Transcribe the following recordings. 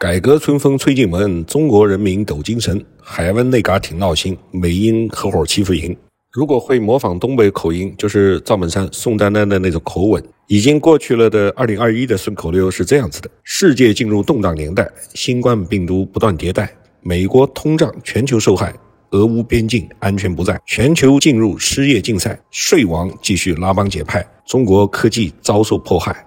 改革春风吹进门，中国人民抖精神。海湾那嘎挺闹心，美英合伙欺负赢。如果会模仿东北口音，就是赵本山、宋丹丹的那种口吻。已经过去了的二零二一的顺口溜是这样子的：世界进入动荡年代，新冠病毒不断迭代，美国通胀，全球受害，俄乌边境安全不在，全球进入失业竞赛，税王继续拉帮结派，中国科技遭受迫害。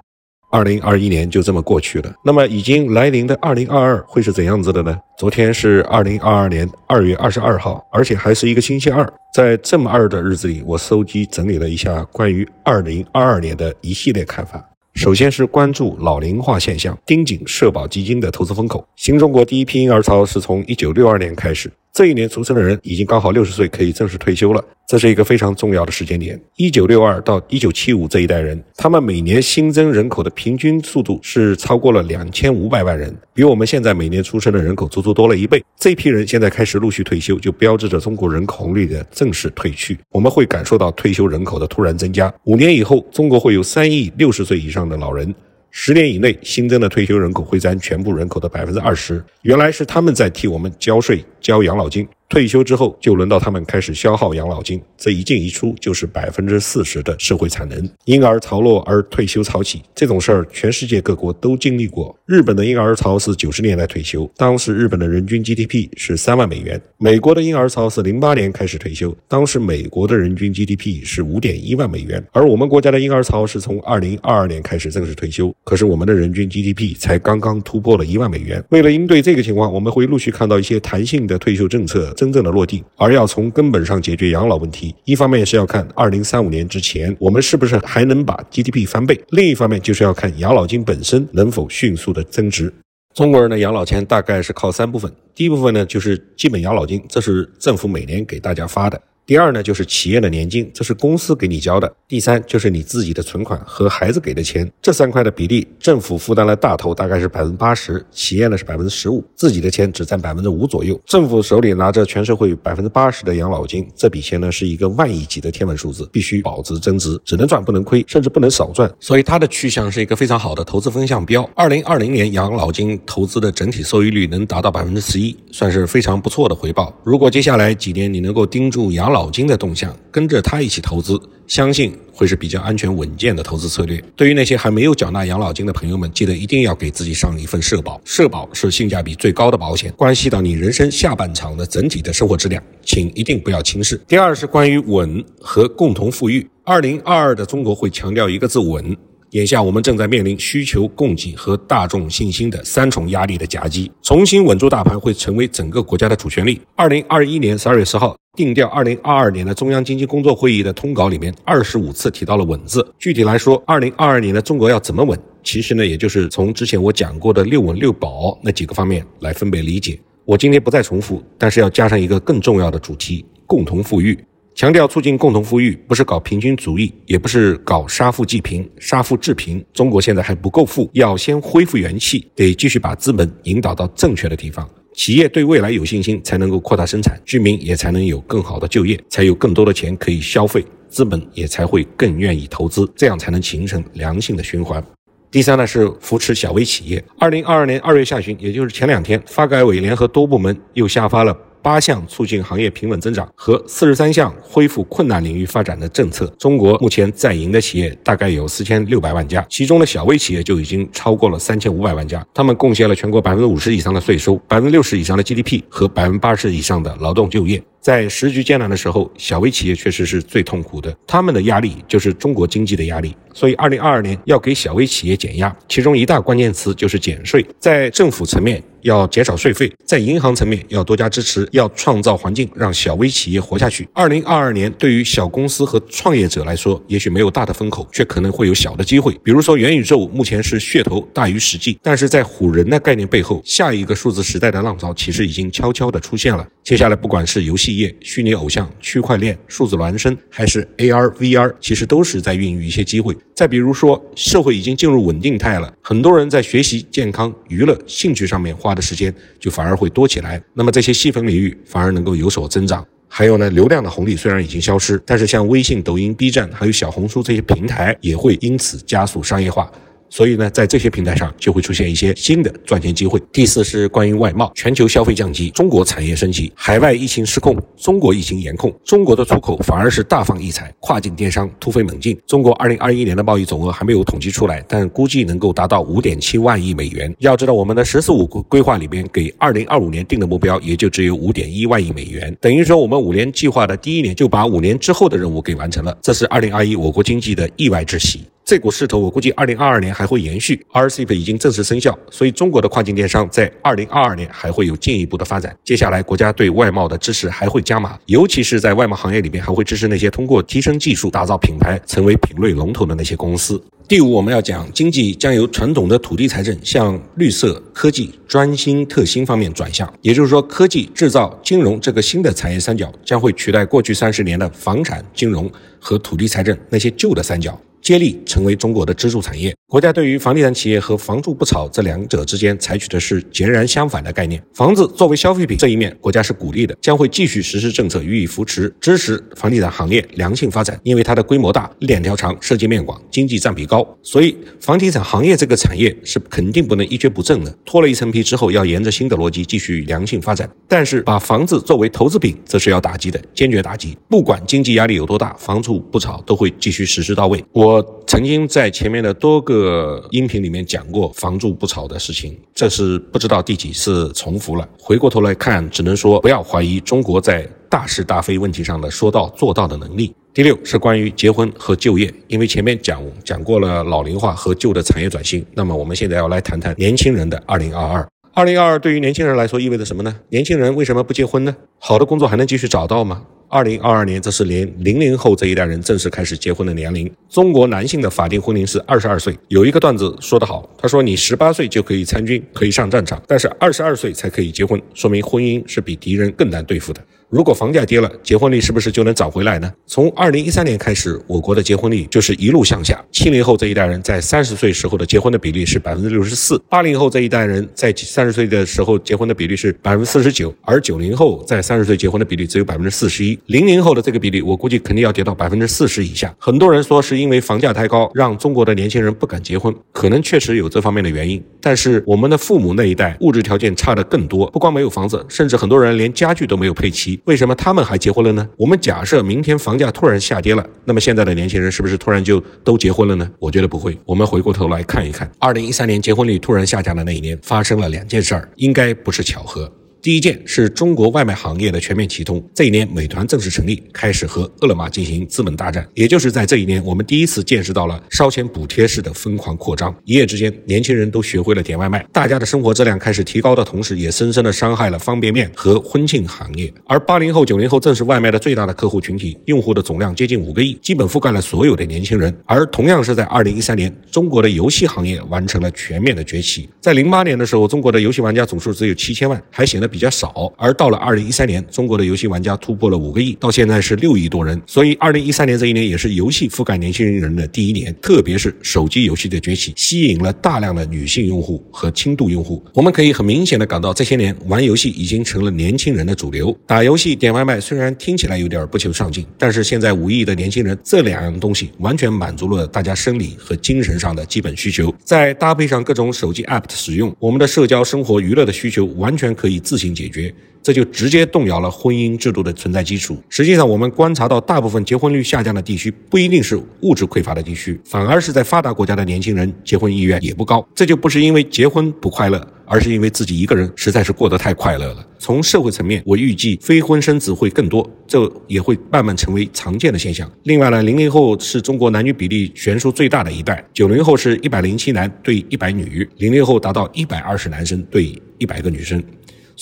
二零二一年就这么过去了，那么已经来临的二零二二会是怎样子的呢？昨天是二零二二年二月二十二号，而且还是一个星期二。在这么二的日子里，我搜集整理了一下关于二零二二年的一系列看法。首先是关注老龄化现象，盯紧社保基金的投资风口。新中国第一批婴儿潮是从一九六二年开始。这一年出生的人已经刚好六十岁，可以正式退休了。这是一个非常重要的时间点。一九六二到一九七五这一代人，他们每年新增人口的平均速度是超过了两千五百万人，比我们现在每年出生的人口足足多了一倍。这批人现在开始陆续退休，就标志着中国人口红利的正式退去。我们会感受到退休人口的突然增加。五年以后，中国会有三亿六十岁以上的老人。十年以内新增的退休人口会占全部人口的百分之二十。原来是他们在替我们交税、交养老金。退休之后，就轮到他们开始消耗养老金，这一进一出就是百分之四十的社会产能。婴儿潮落而退休潮起，这种事儿全世界各国都经历过。日本的婴儿潮是九十年代退休，当时日本的人均 GDP 是三万美元。美国的婴儿潮是零八年开始退休，当时美国的人均 GDP 是五点一万美元。而我们国家的婴儿潮是从二零二二年开始正式退休，可是我们的人均 GDP 才刚刚突破了一万美元。为了应对这个情况，我们会陆续看到一些弹性的退休政策。真正的落地，而要从根本上解决养老问题，一方面是要看二零三五年之前我们是不是还能把 GDP 翻倍，另一方面就是要看养老金本身能否迅速的增值。中国人的养老钱大概是靠三部分，第一部分呢就是基本养老金，这是政府每年给大家发的。第二呢，就是企业的年金，这是公司给你交的；第三就是你自己的存款和孩子给的钱。这三块的比例，政府负担了大头，大概是百分之八十，企业呢是百分之十五，自己的钱只占百分之五左右。政府手里拿着全社会百分之八十的养老金，这笔钱呢是一个万亿级的天文数字，必须保值增值，只能赚不能亏，甚至不能少赚。所以它的去向是一个非常好的投资风向标。二零二零年养老金投资的整体收益率能达到百分之十一，算是非常不错的回报。如果接下来几年你能够盯住养老老金的动向，跟着他一起投资，相信会是比较安全稳健的投资策略。对于那些还没有缴纳养老金的朋友们，记得一定要给自己上一份社保。社保是性价比最高的保险，关系到你人生下半场的整体的生活质量，请一定不要轻视。第二是关于稳和共同富裕。二零二二的中国会强调一个字稳。眼下我们正在面临需求、供给和大众信心的三重压力的夹击，重新稳住大盘会成为整个国家的主旋律。二零二一年十二月十号定调二零二二年的中央经济工作会议的通稿里面，二十五次提到了“稳”字。具体来说，二零二二年的中国要怎么稳？其实呢，也就是从之前我讲过的“六稳六保”那几个方面来分别理解。我今天不再重复，但是要加上一个更重要的主题：共同富裕。强调促进共同富裕，不是搞平均主义，也不是搞杀富济贫、杀富致贫。中国现在还不够富，要先恢复元气，得继续把资本引导到正确的地方。企业对未来有信心，才能够扩大生产，居民也才能有更好的就业，才有更多的钱可以消费，资本也才会更愿意投资，这样才能形成良性的循环。第三呢是扶持小微企业。二零二二年二月下旬，也就是前两天，发改委联合多部门又下发了。八项促进行业平稳增长和四十三项恢复困难领域发展的政策。中国目前在营的企业大概有四千六百万家，其中的小微企业就已经超过了三千五百万家，他们贡献了全国百分之五十以上的税收，百分之六十以上的 GDP 和百分之八十以上的劳动就业。在时局艰难的时候，小微企业确实是最痛苦的，他们的压力就是中国经济的压力。所以，二零二二年要给小微企业减压，其中一大关键词就是减税。在政府层面要减少税费，在银行层面要多加支持，要创造环境让小微企业活下去。二零二二年对于小公司和创业者来说，也许没有大的风口，却可能会有小的机会。比如说，元宇宙目前是噱头大于实际，但是在唬人的概念背后，下一个数字时代的浪潮其实已经悄悄地出现了。接下来，不管是游戏业、虚拟偶像、区块链、数字孪生，还是 AR、VR，其实都是在孕育一些机会。再比如说，社会已经进入稳定态了，很多人在学习、健康、娱乐、兴趣上面花的时间就反而会多起来。那么这些细分领域反而能够有所增长。还有呢，流量的红利虽然已经消失，但是像微信、抖音、B 站还有小红书这些平台也会因此加速商业化。所以呢，在这些平台上就会出现一些新的赚钱机会。第四是关于外贸，全球消费降级，中国产业升级，海外疫情失控，中国疫情严控，中国的出口反而是大放异彩，跨境电商突飞猛进。中国二零二一年的贸易总额还没有统计出来，但估计能够达到五点七万亿美元。要知道，我们的“十四五”规划里边给二零二五年定的目标也就只有五点一万亿美元，等于说我们五年计划的第一年就把五年之后的任务给完成了，这是二零二一我国经济的意外之喜。这股势头，我估计二零二二年还会延续。RCEP 已经正式生效，所以中国的跨境电商在二零二二年还会有进一步的发展。接下来，国家对外贸的支持还会加码，尤其是在外贸行业里面，还会支持那些通过提升技术、打造品牌、成为品类龙头的那些公司。第五，我们要讲经济将由传统的土地财政向绿色科技、专新特新方面转向，也就是说，科技、制造、金融这个新的产业三角将会取代过去三十年的房产、金融和土地财政那些旧的三角。接力成为中国的支柱产业。国家对于房地产企业和“房住不炒”这两者之间采取的是截然相反的概念。房子作为消费品这一面，国家是鼓励的，将会继续实施政策予以扶持，支持房地产行业良性发展。因为它的规模大、链条长、涉及面广、经济占比高，所以房地产行业这个产业是肯定不能一蹶不振的。脱了一层皮之后，要沿着新的逻辑继续良性发展。但是把房子作为投资品，则是要打击的，坚决打击。不管经济压力有多大，房住不炒都会继续实施到位。我。我曾经在前面的多个音频里面讲过“房住不炒”的事情，这是不知道第几次重复了。回过头来看，只能说不要怀疑中国在大是大非问题上的说到做到的能力。第六是关于结婚和就业，因为前面讲讲过了老龄化和旧的产业转型，那么我们现在要来谈谈年轻人的二零二二。二零二二对于年轻人来说意味着什么呢？年轻人为什么不结婚呢？好的工作还能继续找到吗？二零二二年，这是连零零后这一代人正式开始结婚的年龄。中国男性的法定婚龄是二十二岁。有一个段子说得好，他说：“你十八岁就可以参军，可以上战场，但是二十二岁才可以结婚，说明婚姻是比敌人更难对付的。”如果房价跌了，结婚率是不是就能涨回来呢？从二零一三年开始，我国的结婚率就是一路向下。七零后这一代人在三十岁时候的结婚的比例是百分之六十四，八零后这一代人在三十岁的时候结婚的比例是百分之四十九，而九零后在三十岁结婚的比例只有百分之四十一。零零后的这个比例，我估计肯定要跌到百分之四十以下。很多人说是因为房价太高，让中国的年轻人不敢结婚，可能确实有这方面的原因。但是我们的父母那一代物质条件差的更多，不光没有房子，甚至很多人连家具都没有配齐。为什么他们还结婚了呢？我们假设明天房价突然下跌了，那么现在的年轻人是不是突然就都结婚了呢？我觉得不会。我们回过头来看一看，二零一三年结婚率突然下降的那一年，发生了两件事儿，应该不是巧合。第一件是中国外卖行业的全面启动。这一年，美团正式成立，开始和饿了么进行资本大战。也就是在这一年，我们第一次见识到了烧钱补贴式的疯狂扩张。一夜之间，年轻人都学会了点外卖，大家的生活质量开始提高的同时，也深深的伤害了方便面和婚庆行业。而八零后、九零后正是外卖的最大的客户群体，用户的总量接近五个亿，基本覆盖了所有的年轻人。而同样是在二零一三年，中国的游戏行业完成了全面的崛起。在零八年的时候，中国的游戏玩家总数只有七千万，还显得。比较少，而到了二零一三年，中国的游戏玩家突破了五个亿，到现在是六亿多人。所以，二零一三年这一年也是游戏覆盖年轻人的第一年，特别是手机游戏的崛起，吸引了大量的女性用户和轻度用户。我们可以很明显的感到，这些年玩游戏已经成了年轻人的主流。打游戏、点外卖虽然听起来有点不求上进，但是现在五亿的年轻人，这两样东西完全满足了大家生理和精神上的基本需求。再搭配上各种手机 App 的使用，我们的社交、生活、娱乐的需求完全可以自行。行解决，这就直接动摇了婚姻制度的存在基础。实际上，我们观察到，大部分结婚率下降的地区，不一定是物质匮乏的地区，反而是在发达国家的年轻人结婚意愿也不高。这就不是因为结婚不快乐，而是因为自己一个人实在是过得太快乐了。从社会层面，我预计非婚生子会更多，这也会慢慢成为常见的现象。另外呢，零零后是中国男女比例悬殊最大的一代，九零后是一百零七男对一百女，零零后达到一百二十男生对一百个女生。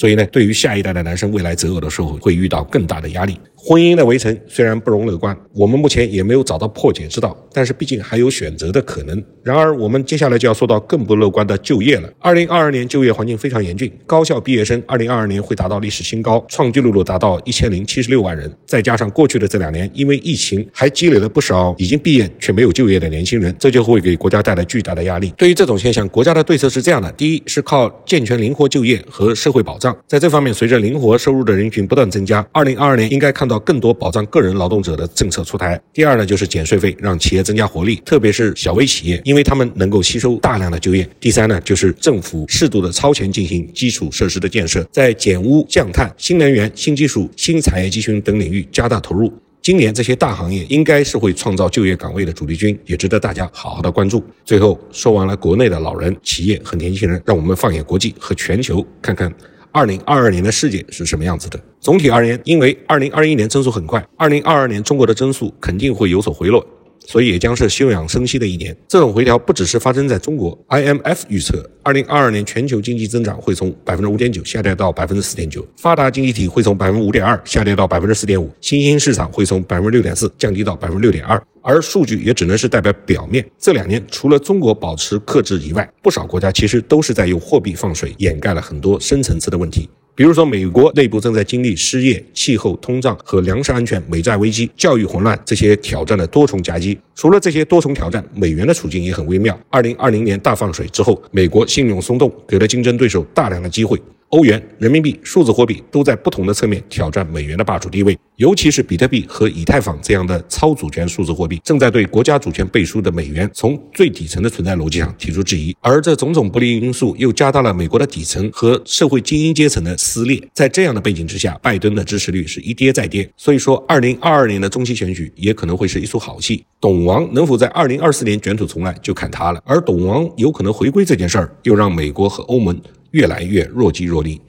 所以呢，对于下一代的男生未来择偶的时候，会遇到更大的压力。婚姻的围城虽然不容乐观，我们目前也没有找到破解之道，但是毕竟还有选择的可能。然而，我们接下来就要说到更不乐观的就业了。二零二二年就业环境非常严峻，高校毕业生二零二二年会达到历史新高，创纪录的达到一千零七十六万人。再加上过去的这两年因为疫情，还积累了不少已经毕业却没有就业的年轻人，这就会给国家带来巨大的压力。对于这种现象，国家的对策是这样的：第一，是靠健全灵活就业和社会保障。在这方面，随着灵活收入的人群不断增加，二零二二年应该看到。更多保障个人劳动者的政策出台。第二呢，就是减税费，让企业增加活力，特别是小微企业，因为他们能够吸收大量的就业。第三呢，就是政府适度的超前进行基础设施的建设，在减污降碳、新能源、新技术、新产业集群等领域加大投入。今年这些大行业应该是会创造就业岗位的主力军，也值得大家好好的关注。最后说完了国内的老人、企业和年轻人，让我们放眼国际和全球，看看二零二二年的世界是什么样子的。总体而言，因为二零二一年增速很快，二零二二年中国的增速肯定会有所回落。所以也将是休养生息的一年。这种回调不只是发生在中国，IMF 预测，二零二二年全球经济增长会从百分之五点九下跌到百分之四点九，发达经济体会从百分之五点二下跌到百分之四点五，新兴市场会从百分之六点四降低到百分之六点二。而数据也只能是代表表面。这两年除了中国保持克制以外，不少国家其实都是在用货币放水掩盖了很多深层次的问题。比如说，美国内部正在经历失业、气候、通胀和粮食安全、美债危机、教育混乱这些挑战的多重夹击。除了这些多重挑战，美元的处境也很微妙。二零二零年大放水之后，美国信用松动，给了竞争对手大量的机会。欧元、人民币、数字货币都在不同的侧面挑战美元的霸主地位，尤其是比特币和以太坊这样的超主权数字货币，正在对国家主权背书的美元从最底层的存在逻辑上提出质疑。而这种种不利因素又加大了美国的底层和社会精英阶层的撕裂。在这样的背景之下，拜登的支持率是一跌再跌。所以说，二零二二年的中期选举也可能会是一出好戏。董王能否在二零二四年卷土重来，就看他了。而董王有可能回归这件事儿，又让美国和欧盟。越来越若即若离，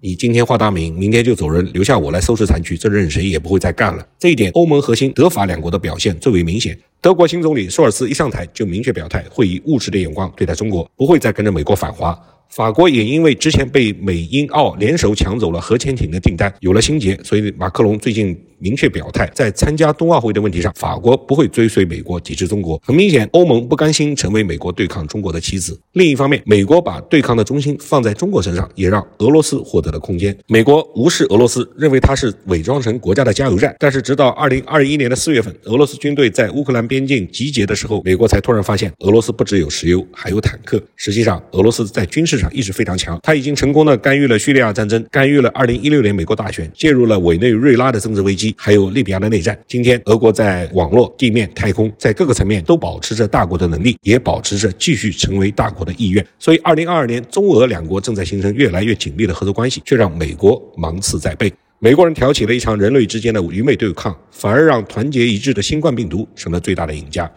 你今天画大饼，明天就走人，留下我来收拾残局，这任谁也不会再干了。这一点，欧盟核心德法两国的表现最为明显。德国新总理舒尔茨一上台就明确表态，会以务实的眼光对待中国，不会再跟着美国反华。法国也因为之前被美英澳联手抢走了核潜艇的订单，有了心结，所以马克龙最近明确表态，在参加冬奥会的问题上，法国不会追随美国抵制中国。很明显，欧盟不甘心成为美国对抗中国的棋子。另一方面，美国把对抗的中心放在中国身上，也让俄罗斯获得了空间。美国无视俄罗斯，认为它是伪装成国家的加油站。但是，直到二零二一年的四月份，俄罗斯军队在乌克兰边境集结的时候，美国才突然发现，俄罗斯不只有石油，还有坦克。实际上，俄罗斯在军事上一直非常强，他已经成功的干预了叙利亚战争，干预了二零一六年美国大选，介入了委内瑞拉的政治危机还有利比亚的内战。今天，俄国在网络、地面、太空，在各个层面都保持着大国的能力，也保持着继续成为大国的意愿。所以，二零二二年，中俄两国正在形成越来越紧密的合作关系，却让美国芒刺在背。美国人挑起了一场人类之间的愚昧对抗，反而让团结一致的新冠病毒成了最大的赢家。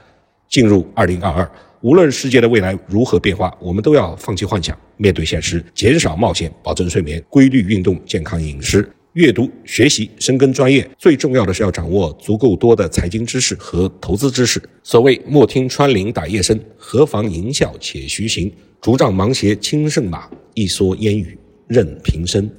进入二零二二。无论世界的未来如何变化，我们都要放弃幻想，面对现实，减少冒险，保证睡眠、规律运动、健康饮食、阅读、学习、深耕专业。最重要的是要掌握足够多的财经知识和投资知识。所谓莫听穿林打叶声，何妨吟啸且徐行。竹杖芒鞋轻胜马，一蓑烟雨任平生。